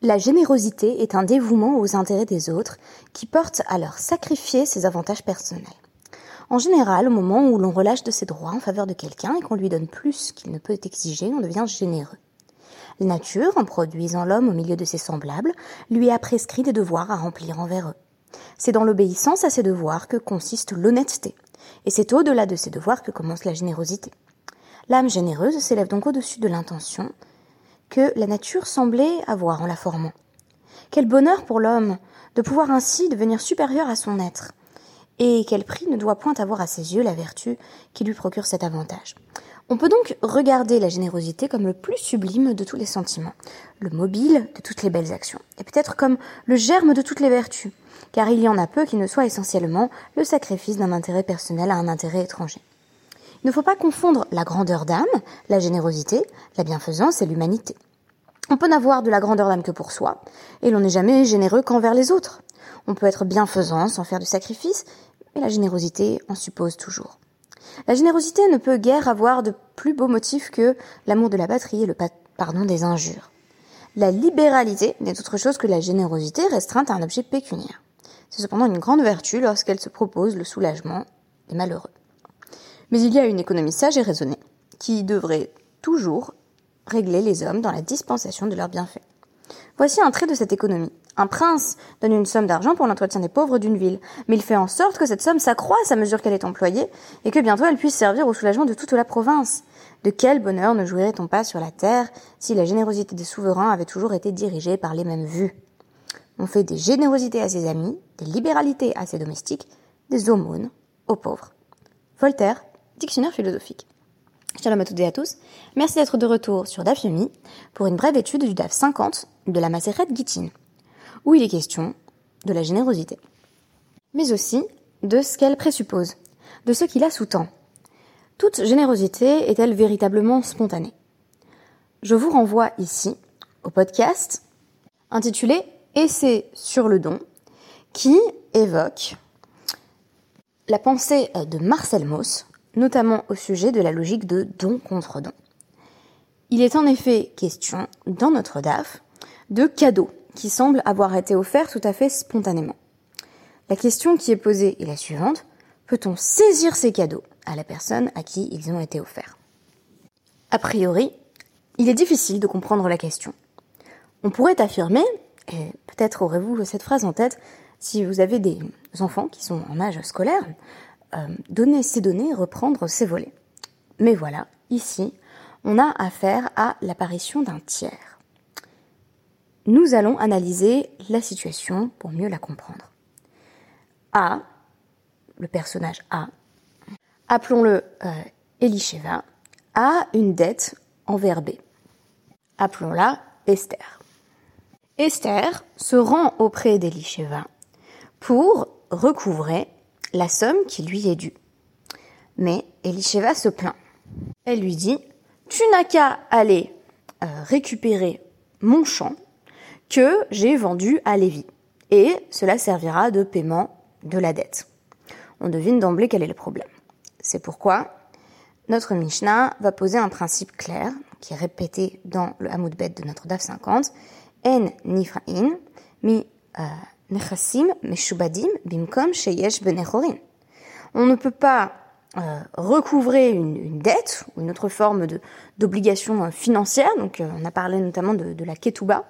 La générosité est un dévouement aux intérêts des autres qui porte à leur sacrifier ses avantages personnels. En général, au moment où l'on relâche de ses droits en faveur de quelqu'un et qu'on lui donne plus qu'il ne peut exiger, on devient généreux. La nature, en produisant l'homme au milieu de ses semblables, lui a prescrit des devoirs à remplir envers eux. C'est dans l'obéissance à ces devoirs que consiste l'honnêteté, et c'est au-delà de ces devoirs que commence la générosité. L'âme généreuse s'élève donc au-dessus de l'intention, que la nature semblait avoir en la formant. Quel bonheur pour l'homme de pouvoir ainsi devenir supérieur à son être, et quel prix ne doit point avoir à ses yeux la vertu qui lui procure cet avantage. On peut donc regarder la générosité comme le plus sublime de tous les sentiments, le mobile de toutes les belles actions, et peut-être comme le germe de toutes les vertus, car il y en a peu qui ne soient essentiellement le sacrifice d'un intérêt personnel à un intérêt étranger. Il ne faut pas confondre la grandeur d'âme, la générosité, la bienfaisance et l'humanité. On peut n'avoir de la grandeur d'âme que pour soi, et l'on n'est jamais généreux qu'envers les autres. On peut être bienfaisant sans faire de sacrifice, mais la générosité en suppose toujours. La générosité ne peut guère avoir de plus beau motif que l'amour de la patrie et le pardon des injures. La libéralité n'est autre chose que la générosité restreinte à un objet pécuniaire. C'est cependant une grande vertu lorsqu'elle se propose le soulagement des malheureux. Mais il y a une économie sage et raisonnée, qui devrait toujours régler les hommes dans la dispensation de leurs bienfaits. Voici un trait de cette économie. Un prince donne une somme d'argent pour l'entretien des pauvres d'une ville, mais il fait en sorte que cette somme s'accroisse à mesure qu'elle est employée, et que bientôt elle puisse servir au soulagement de toute la province. De quel bonheur ne jouirait-on pas sur la terre si la générosité des souverains avait toujours été dirigée par les mêmes vues? On fait des générosités à ses amis, des libéralités à ses domestiques, des aumônes aux pauvres. Voltaire, Dictionnaire philosophique. Shalom à toutes et à tous. Merci d'être de retour sur DAF pour une brève étude du DAF 50 de la Maseret Gittin, où il est question de la générosité, mais aussi de ce qu'elle présuppose, de ce qui la sous-tend. Toute générosité est-elle véritablement spontanée? Je vous renvoie ici au podcast intitulé Essai sur le don, qui évoque la pensée de Marcel Mauss, notamment au sujet de la logique de don contre don. Il est en effet question, dans notre DAF, de cadeaux qui semblent avoir été offerts tout à fait spontanément. La question qui est posée est la suivante. Peut-on saisir ces cadeaux à la personne à qui ils ont été offerts? A priori, il est difficile de comprendre la question. On pourrait affirmer, et peut-être aurez-vous cette phrase en tête, si vous avez des enfants qui sont en âge scolaire, euh, donner ces données, reprendre ces volets. Mais voilà, ici, on a affaire à l'apparition d'un tiers. Nous allons analyser la situation pour mieux la comprendre. A, le personnage A, appelons-le euh, Elisheva, a une dette envers B. Appelons-la Esther. Esther se rend auprès d'Elisheva pour recouvrer la somme qui lui est due. Mais Elisheva se plaint. Elle lui dit Tu n'as qu'à aller euh, récupérer mon champ que j'ai vendu à Lévi, et cela servira de paiement de la dette. On devine d'emblée quel est le problème. C'est pourquoi notre Mishnah va poser un principe clair, qui est répété dans le Hamoud Bet de notre DAF 50, En nifra'in mi euh, On ne peut pas euh, recouvrer une, dette ou une autre forme d'obligation euh, financière. Donc, euh, on a parlé notamment de, la ketouba.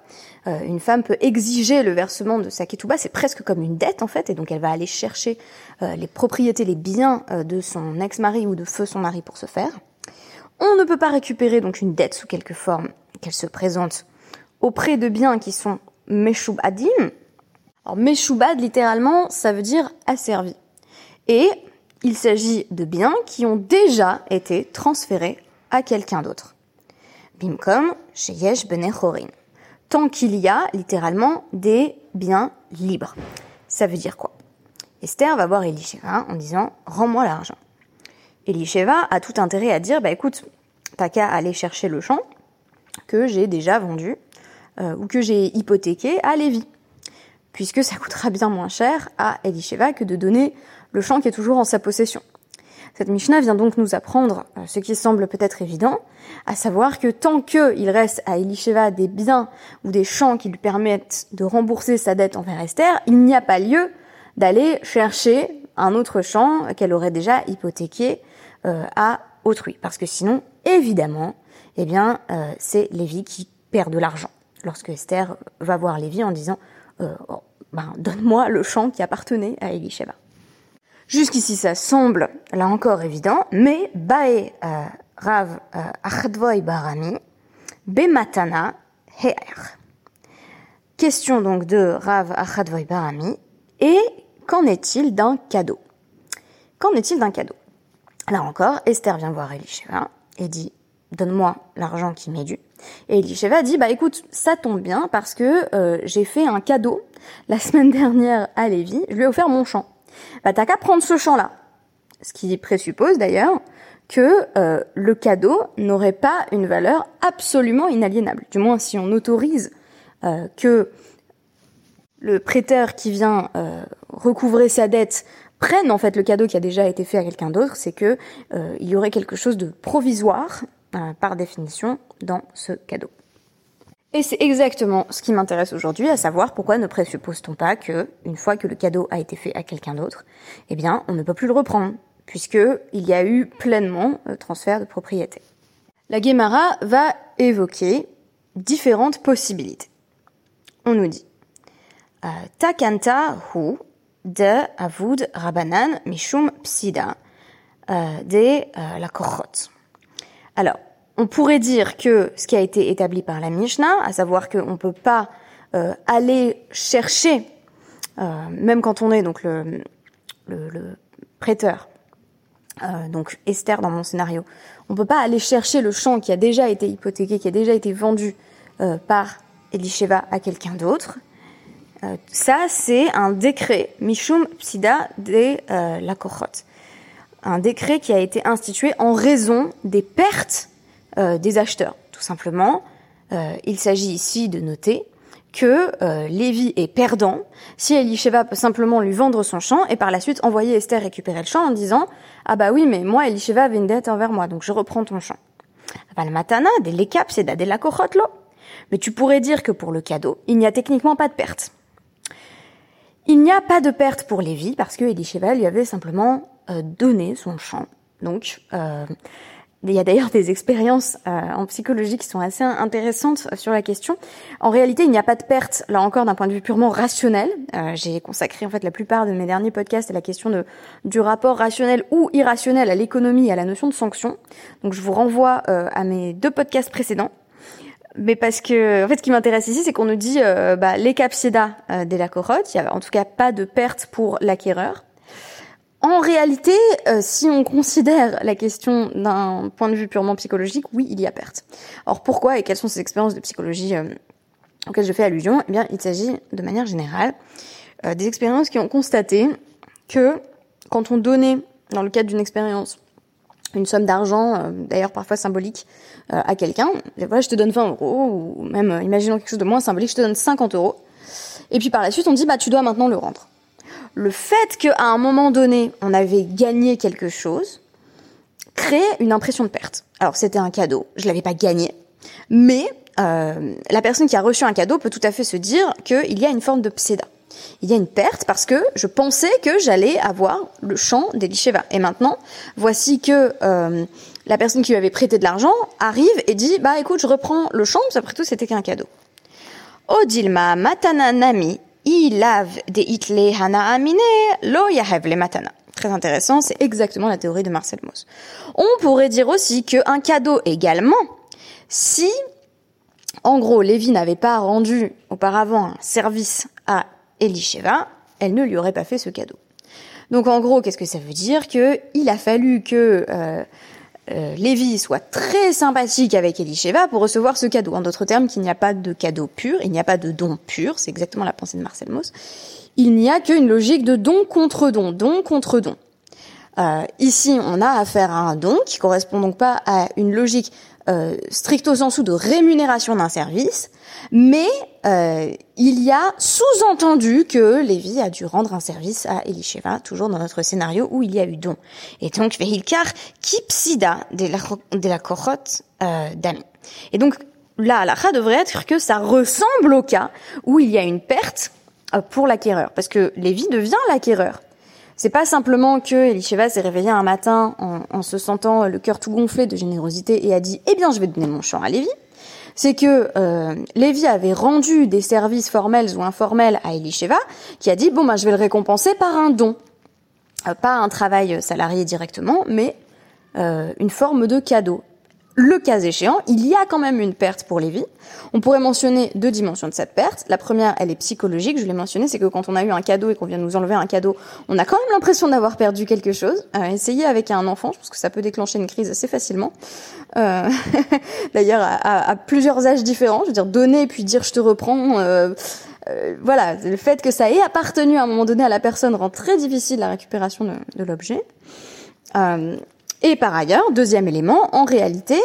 une femme peut exiger le versement de sa ketouba. C'est presque comme une dette en fait, et donc elle va aller chercher les propriétés, les biens de son ex-mari ou de feu son mari pour ce faire. On ne peut pas récupérer donc une dette sous quelque forme qu'elle se présente auprès de biens qui sont meshub adim, alors, Meshoubad, littéralement, ça veut dire asservi. Et il s'agit de biens qui ont déjà été transférés à quelqu'un d'autre. Bimkom, Sheyesh Benechorin. Tant qu'il y a, littéralement, des biens libres. Ça veut dire quoi? Esther va voir Elisheva en disant Rends-moi l'argent. Elisheva a tout intérêt à dire Bah écoute, t'as qu'à aller chercher le champ que j'ai déjà vendu euh, ou que j'ai hypothéqué à Lévi puisque ça coûtera bien moins cher à Elisheva que de donner le champ qui est toujours en sa possession. Cette Mishnah vient donc nous apprendre euh, ce qui semble peut-être évident, à savoir que tant qu'il reste à Elisheva des biens ou des champs qui lui permettent de rembourser sa dette envers Esther, il n'y a pas lieu d'aller chercher un autre champ qu'elle aurait déjà hypothéqué euh, à autrui. Parce que sinon, évidemment, eh bien, euh, c'est Lévi qui perd de l'argent. Lorsque Esther va voir Lévi en disant oh, ben, donne-moi le champ qui appartenait à Elisheva. Jusqu'ici, ça semble, là encore, évident, mais Bae euh, Rav euh, Achadvoy Barami, Bematana Heer. Question donc de Rav Achadvoy Barami, et qu'en est-il d'un cadeau? Qu'en est-il d'un cadeau? Là encore, Esther vient voir Elisheva et dit Donne-moi l'argent qui m'est dû. Et Elisheva dit Bah écoute, ça tombe bien parce que euh, j'ai fait un cadeau la semaine dernière à Lévi, je lui ai offert mon champ bah t'as qu'à prendre ce champ-là. Ce qui présuppose d'ailleurs que euh, le cadeau n'aurait pas une valeur absolument inaliénable. Du moins si on autorise euh, que le prêteur qui vient recouvrer sa dette prenne en fait le cadeau qui a déjà été fait à quelqu'un d'autre, c'est que il y aurait quelque chose de provisoire par définition dans ce cadeau. Et c'est exactement ce qui m'intéresse aujourd'hui, à savoir pourquoi ne présuppose-t-on pas que, une fois que le cadeau a été fait à quelqu'un d'autre, eh bien, on ne peut plus le reprendre, puisque il y a eu pleinement le transfert de propriété. La Guémara va évoquer différentes possibilités. On nous dit euh, Takanta hu de avud rabanan mishum psida euh, de euh, la korot. Alors, on pourrait dire que ce qui a été établi par la Mishnah, à savoir qu'on ne peut pas euh, aller chercher, euh, même quand on est donc le, prêteur, euh, donc Esther dans mon scénario, on ne peut pas aller chercher le champ qui a déjà été hypothéqué, qui a déjà été vendu par Elisheva à quelqu'un d'autre. ça, c'est un décret, Mishum Psida de la Kochot. Un décret qui a été institué en raison des pertes euh, des acheteurs. Tout simplement, euh, il s'agit ici de noter que euh, Lévi est perdant si Elisheva peut simplement lui vendre son champ et par la suite envoyer Esther récupérer le champ en disant ah bah oui mais moi Elisheva avait une dette envers moi donc je reprends ton champ. matana des c'est de la Mais tu pourrais dire que pour le cadeau il n'y a techniquement pas de perte. Il n'y a pas de perte pour Lévi parce que Elisheva lui avait simplement donné son champ. Donc il y a d'ailleurs des expériences euh, en psychologie qui sont assez intéressantes sur la question. En réalité, il n'y a pas de perte, là encore, d'un point de vue purement rationnel. Euh, j'ai consacré en fait la plupart de mes derniers podcasts à la question de, du rapport rationnel ou irrationnel à l'économie et à la notion de sanction. Donc je vous renvoie euh, à mes deux podcasts précédents. Mais parce que, en fait, ce qui m'intéresse ici, c'est qu'on nous dit bah, les capsidas dès la corotte, il y a en tout cas pas de perte pour l'acquéreur. En réalité, euh, si on considère la question d'un point de vue purement psychologique, oui, il y a perte. Alors pourquoi et quelles sont ces expériences de psychologie euh, auxquelles je fais allusion? Eh bien, il s'agit de manière générale euh, des expériences qui ont constaté que quand on donnait, dans le cadre d'une expérience, une somme d'argent, d'ailleurs parfois symbolique, à quelqu'un, voilà, je te donne 20 euros, ou même, imaginons quelque chose de moins symbolique, je te donne 50 euros, et puis par la suite on dit, bah tu dois maintenant le rendre le fait qu'à un moment donné, on avait gagné quelque chose, créait une impression de perte. Alors c'était un cadeau, je l'avais pas gagné, mais euh, la personne qui a reçu un cadeau peut tout à fait se dire qu'il y a une forme de pséda. Il y a une perte parce que je pensais que j'allais avoir le champ d'Elisheva. Et maintenant, voici que euh, la personne qui lui avait prêté de l'argent arrive et dit bah écoute, je reprends le champ, parce après tout c'était qu'un cadeau. Odilma matana de amine lo matana. Très intéressant, c'est exactement la théorie de Marcel Mauss. On pourrait dire aussi qu'un cadeau également, si, en gros, Lévi n'avait pas rendu auparavant un service à Elisheva, elle ne lui aurait pas fait ce cadeau. Donc en gros, qu'est-ce que ça veut dire? Que il a fallu que euh, euh, Lévi soit très sympathique avec Elisheva pour recevoir ce cadeau. En d'autres termes, qu'il n'y a pas de cadeau pur, il n'y a pas de don pur, c'est exactement la pensée de Marcel Mauss. Il n'y a qu'une logique de don contre don, don contre don. Euh, ici, on a affaire à un don qui correspond donc pas à une logique euh, stricto sensu de rémunération d'un service, mais euh, il y a sous-entendu que Lévi a dû rendre un service à Elisheva, toujours dans notre scénario où il y a eu don. Et donc, Vehilkar kipsida de la, de la koroth euh, d'Ami. Et donc, là, la devrait être que ça ressemble au cas où il y a une perte euh, pour l'acquéreur, parce que Lévi devient l'acquéreur. C'est pas simplement que Elisheva s'est réveillé un matin en, se sentant le cœur tout gonflé de générosité et a dit eh bien je vais donner mon champ à Lévi. C'est que euh, Lévi avait rendu des services formels ou informels à Elisheva, qui a dit bon ben je vais le récompenser par un don, euh, pas un travail salarié directement, mais euh, une forme de cadeau le cas échéant, il y a quand même une perte pour Lévi. On pourrait mentionner deux dimensions de cette perte. La première, elle est psychologique, je l'ai mentionné, c'est que quand on a eu un cadeau et qu'on vient nous enlever un cadeau, on a quand même l'impression d'avoir perdu quelque chose. Euh, essayez avec un enfant, je pense que ça peut déclencher une crise assez facilement. Euh, D'ailleurs, à, plusieurs âges différents, je veux dire, donner puis dire je te reprends. Euh, voilà, le fait que ça ait appartenu à un moment donné à la personne rend très difficile la récupération de, de l'objet. Et par ailleurs, deuxième élément, en réalité,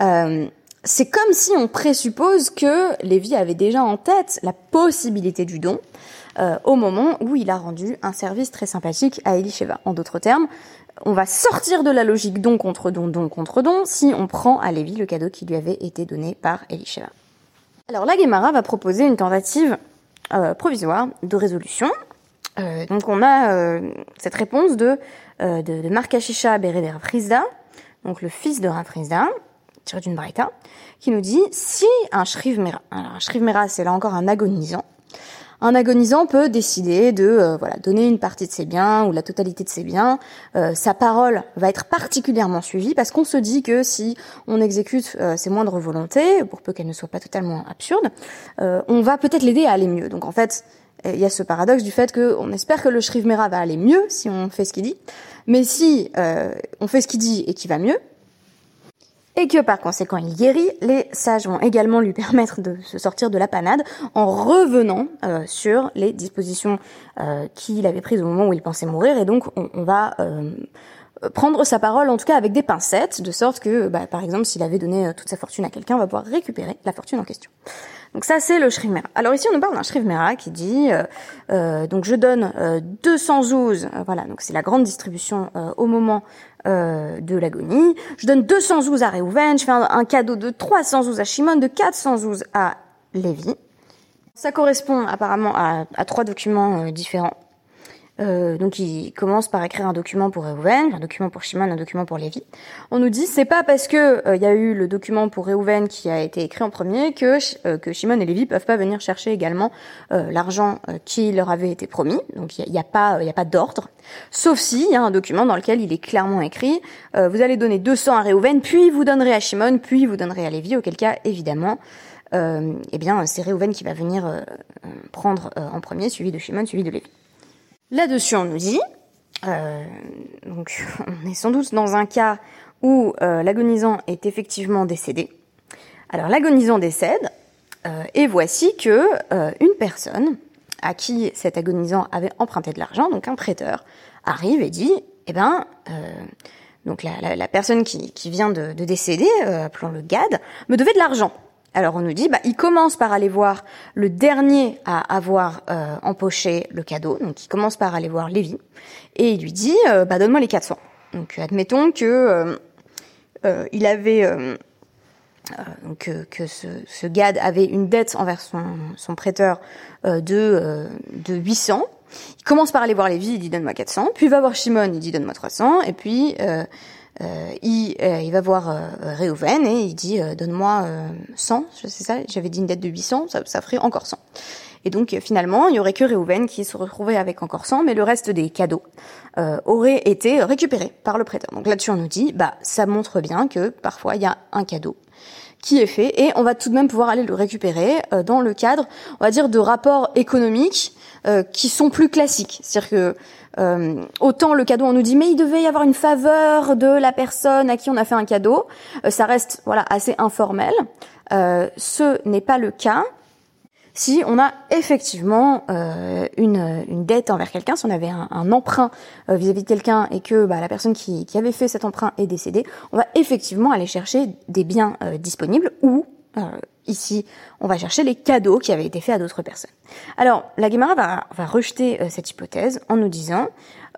euh, c'est comme si on présuppose que Lévi avait déjà en tête la possibilité du don euh, au moment où il a rendu un service très sympathique à Elisheva. En d'autres termes, on va sortir de la logique don contre don, don contre don, si on prend à Lévi le cadeau qui lui avait été donné par Elisheva. Alors la Gemara va proposer une tentative euh, provisoire de résolution. Euh, donc on a euh, cette réponse de euh, de, de Markashisha Bereder Frisda, donc le fils de Rafrizda, tiré d'une braïta, qui nous dit si un shriv mera, un shriv mera c'est là encore un agonisant, un agonisant peut décider de euh, voilà donner une partie de ses biens ou la totalité de ses biens. Euh, sa parole va être particulièrement suivie parce qu'on se dit que si on exécute euh, ses moindres volontés, pour peu qu'elles ne soient pas totalement absurdes, on va peut-être l'aider à aller mieux. Donc en fait, il y a ce paradoxe du fait qu'on espère que le Shriv Mera va aller mieux si on fait ce qu'il dit, mais si euh, on fait ce qu'il dit et qu'il va mieux, et que par conséquent il guérit, les sages vont également lui permettre de se sortir de la panade en revenant euh, sur les dispositions euh, qu'il avait prises au moment où il pensait mourir, et donc on, va prendre sa parole en tout cas avec des pincettes, de sorte que, bah, par exemple, s'il avait donné toute sa fortune à quelqu'un, on va pouvoir récupérer la fortune en question. Donc ça, c'est le Shriv Alors ici, on nous parle d'un Shriv qui dit, euh, euh, donc je donne euh, 212, euh, voilà, donc c'est la grande distribution euh, au moment de l'agonie. Je donne 212 à Reuven, je fais un, cadeau de 312 à Shimon, de 412 à Lévi. Ça correspond apparemment à trois documents différents. Euh, donc il commence par écrire un document pour Reuven, un document pour Shimon, un document pour Lévi. On nous dit c'est pas parce que euh, il y a eu le document pour Reuven qui a été écrit en premier que euh, que Shimon et Lévi peuvent pas venir chercher également l'argent qui leur avait été promis. Donc il n'y a, pas il y a pas d'ordre, sauf si il y a un document dans lequel il est clairement écrit vous allez donner 200 à Reuven, puis vous donnerez à Shimon, puis vous donnerez à Lévi. Auquel cas évidemment eh bien c'est Reuven qui va venir prendre en premier, suivi de Shimon, suivi de Lévi. Là-dessus, on nous dit, euh, donc on est sans doute dans un cas où euh, l'agonisant est effectivement décédé. Alors l'agonisant décède, euh, et voici que une personne à qui cet agonisant avait emprunté de l'argent, donc un prêteur, arrive et dit, eh ben, donc la, la, personne qui, qui vient de, de décéder, appelons le GAD, me devait de l'argent. Alors on nous dit, bah, il commence par aller voir le dernier à avoir euh, empoché le cadeau, donc il commence par aller voir Lévi, et il lui dit, euh, bah, donne-moi les 400. Donc admettons que euh, il avait, que, ce, ce, Gad avait une dette envers son, son prêteur de, de 800. Il commence par aller voir Lévi, il dit donne-moi 400, puis il va voir Shimon, il dit donne-moi 300, et puis euh, il, euh, il, va voir euh, Réhouven et il dit euh, donne-moi 100, je sais ça, j'avais dit une dette de 800, ça, ça ferait encore 100. Et donc finalement, il y aurait que Réhouven qui se retrouvait avec encore 100, mais le reste des cadeaux euh, aurait été récupéré par le prêteur. Donc là-dessus, on nous dit, bah ça montre bien que parfois il y a un cadeau qui est fait et on va tout de même pouvoir aller le récupérer euh, dans le cadre, on va dire, de rapports économiques euh, qui sont plus classiques. C'est-à-dire que euh, autant le cadeau, on nous dit mais il devait y avoir une faveur de la personne à qui on a fait un cadeau. Ça reste voilà assez informel. Ce n'est pas le cas. Si on a effectivement euh, une, une, dette envers quelqu'un, si on avait un, un emprunt euh, vis-à-vis de quelqu'un et que bah, la personne qui, avait fait cet emprunt est décédée, on va effectivement aller chercher des biens euh, disponibles ou ici, on va chercher les cadeaux qui avaient été faits à d'autres personnes. Alors, la Guémara va rejeter cette hypothèse en nous disant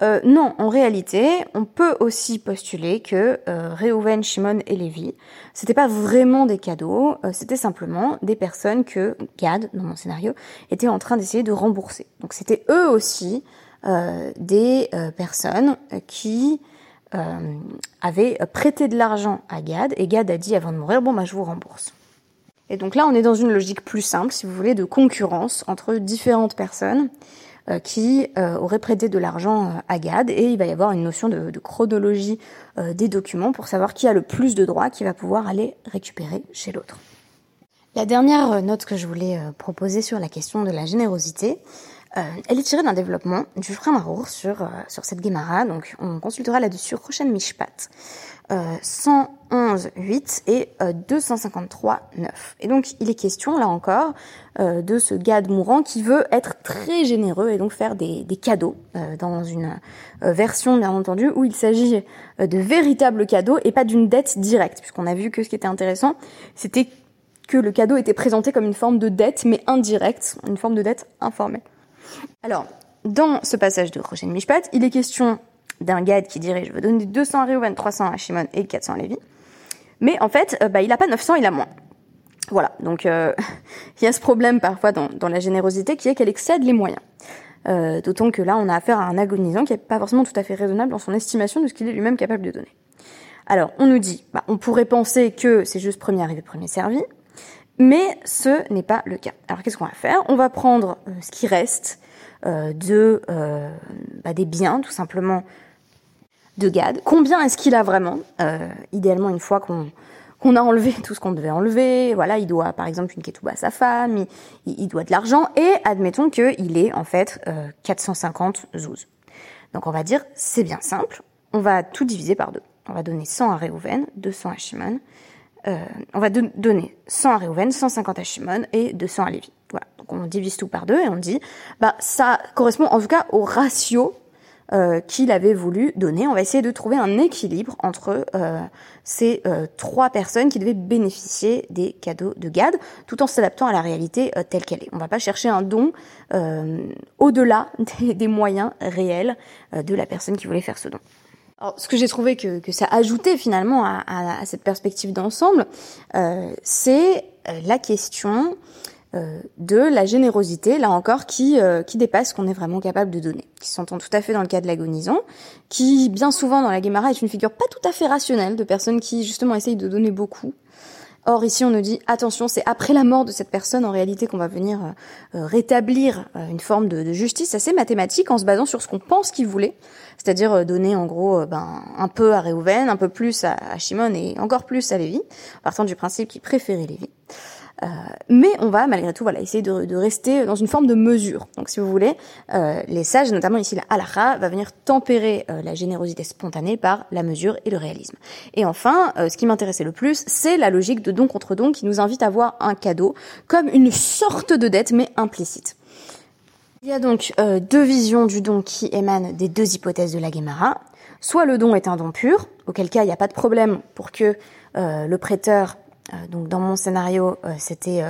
euh, non, en réalité, on peut aussi postuler que euh, Reuven, Shimon et Lévi, c'était pas vraiment des cadeaux, euh, c'était simplement des personnes que Gad, dans mon scénario, était en train d'essayer de rembourser. Donc c'était eux aussi euh, des personnes qui avaient prêté de l'argent à Gad, et Gad a dit avant de mourir, bon bah je vous rembourse. Et donc là, on est dans une logique plus simple, si vous voulez, de concurrence entre différentes personnes euh, qui euh, aurait prêté de l'argent euh, à Gad et il va y avoir une notion de, chronologie des documents pour savoir qui a le plus de droits qui va pouvoir aller récupérer chez l'autre. La dernière note que je voulais proposer sur la question de la générosité, elle est tirée d'un développement du frère Marour sur, sur cette Guémara, donc on consultera là-dessus prochaine Mishpat. 111.8 et 253.9. Et donc il est question, là encore, euh, de ce gade mourant qui veut être très généreux et donc faire des, cadeaux euh, dans une euh, version, bien entendu, où il s'agit de véritables cadeaux et pas d'une dette directe, puisqu'on a vu que ce qui était intéressant, c'était que le cadeau était présenté comme une forme de dette, mais indirecte, une forme de dette informelle. Alors, dans ce passage de Roger Mishpat, il est question d'un gade qui dirait je veux donner 200 à Reuven, 300 à Shimon et 400 à Lévi. Mais en fait, euh, bah, il n'a pas 900, il a moins. Voilà, donc euh, il y a ce problème parfois dans, dans la générosité qui est qu'elle excède les moyens. Euh, D'autant que là, on a affaire à un agonisant qui n'est pas forcément tout à fait raisonnable dans son estimation de ce qu'il est lui-même capable de donner. Alors, on nous dit, bah, on pourrait penser que c'est juste premier arrivé, premier servi, mais ce n'est pas le cas. Alors, qu'est-ce qu'on va faire? On va prendre euh, ce qui reste de bah, des biens, tout simplement de Gad. Combien est-ce qu'il a vraiment? Euh, Idéalement, une fois qu'on qu'on a enlevé tout ce qu'on devait enlever, voilà, il doit par exemple une ketouba à sa femme, il, doit de l'argent, et admettons qu'il est en fait 450 euh, zouz. Donc on va dire, c'est bien simple, on va tout diviser par deux. On va donner 100 à Reuven, 200 à Shimon, euh, on va donner 100 à Reuven, 150 à Shimon et 200 à Lévi. Voilà, donc on divise tout par deux et on dit, bah ça correspond en tout cas au ratio euh, qu'il avait voulu donner. On va essayer de trouver un équilibre entre euh, ces euh, trois personnes qui devaient bénéficier des cadeaux de GAD, tout en s'adaptant à la réalité telle qu'elle est. On va pas chercher un don au-delà des, moyens réels de la personne qui voulait faire ce don. Alors, ce que j'ai trouvé que, que, ça ajoutait finalement à, cette perspective d'ensemble, c'est la question euh, de la générosité, là encore, qui, euh, qui dépasse ce qu'on est vraiment capable de donner, qui s'entend tout à fait dans le cas de l'agonisant, qui bien souvent dans la Guémara est une figure pas tout à fait rationnelle de personnes qui justement essayent de donner beaucoup. Or ici on nous dit attention, c'est après la mort de cette personne en réalité qu'on va venir euh, rétablir une forme de, justice assez mathématique en se basant sur ce qu'on pense qu'il voulait, c'est-à-dire donner en gros ben, un peu à Réhouven, un peu plus à, à Shimon et encore plus à Lévi, partant du principe qu'il préférait Lévi. Euh, mais on va malgré tout voilà essayer de, de, rester dans une forme de mesure. Donc si vous voulez, euh, les sages, notamment ici la halakha, va venir tempérer euh, la générosité spontanée par la mesure et le réalisme. Et enfin, ce qui m'intéressait le plus, c'est la logique de don contre don qui nous invite à voir un cadeau comme une sorte de dette mais implicite. Il y a donc deux visions du don qui émanent des deux hypothèses de la Gemara. Soit le don est un don pur, auquel cas il n'y a pas de problème pour que le prêteur euh, donc dans mon scénario, euh, c'était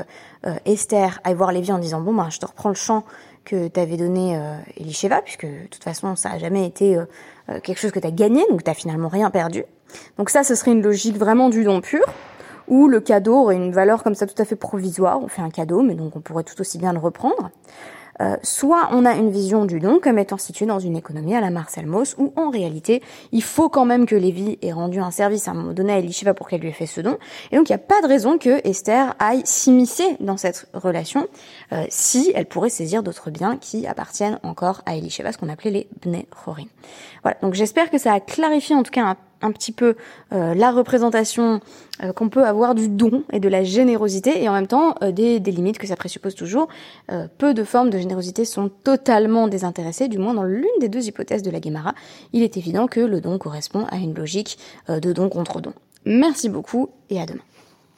euh, Esther aille voir Lévi en disant bon ben je te reprends le champ que t'avais donné Elisheva, puisque de toute façon ça a jamais été quelque chose que tu as gagné, donc t'as finalement rien perdu. Donc ça, ce serait une logique vraiment du don pur, où le cadeau aurait une valeur comme ça tout à fait provisoire. On fait un cadeau, mais donc on pourrait tout aussi bien le reprendre. Euh, soit on a une vision du don comme étant situé dans une économie à la Marcel Mauss, où en réalité, il faut quand même que Lévi ait rendu un service à un moment donné à Elishiva pour qu'elle lui ait fait ce don. Et donc il n'y a pas de raison que Esther aille s'immiscer dans cette relation euh, si elle pourrait saisir d'autres biens qui appartiennent encore à Elishiva, ce qu'on appelait les Bnei Chorin. Voilà, donc j'espère que ça a clarifié en tout cas un un petit peu euh, la représentation euh, qu'on peut avoir du don et de la générosité et en même temps euh, des, des, limites que ça présuppose toujours. peu de formes de générosité sont totalement désintéressées, du moins dans l'une des deux hypothèses de la Guémara. Il est évident que le don correspond à une logique de don contre don. Merci beaucoup et à demain.